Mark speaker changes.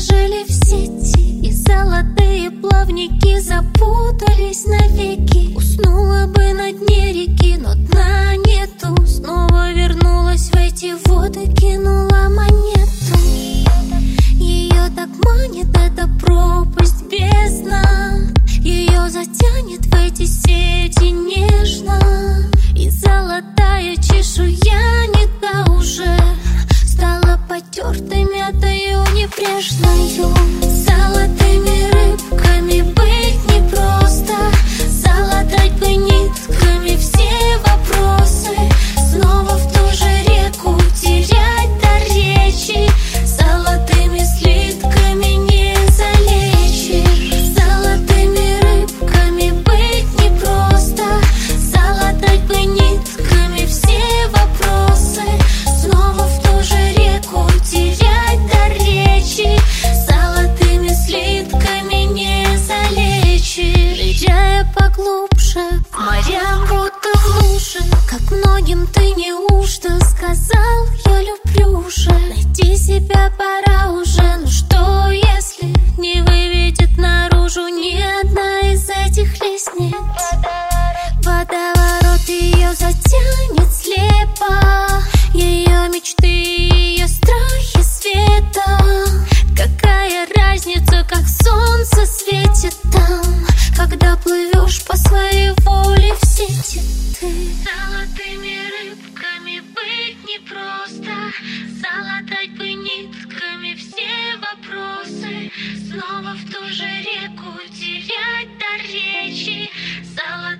Speaker 1: уложили в сети И золотые плавники запутались навеки. Уснула бы на дне реки, но дна вернулась нужна Морям будто в луже Как многим ты неужто Сказал, я люблю уже. Найти себя пора уже Ну что, если не выведет наружу Ни одна из этих лестниц? Водоворот ее затянет Снова в ту же реку терять дар речи. Золотой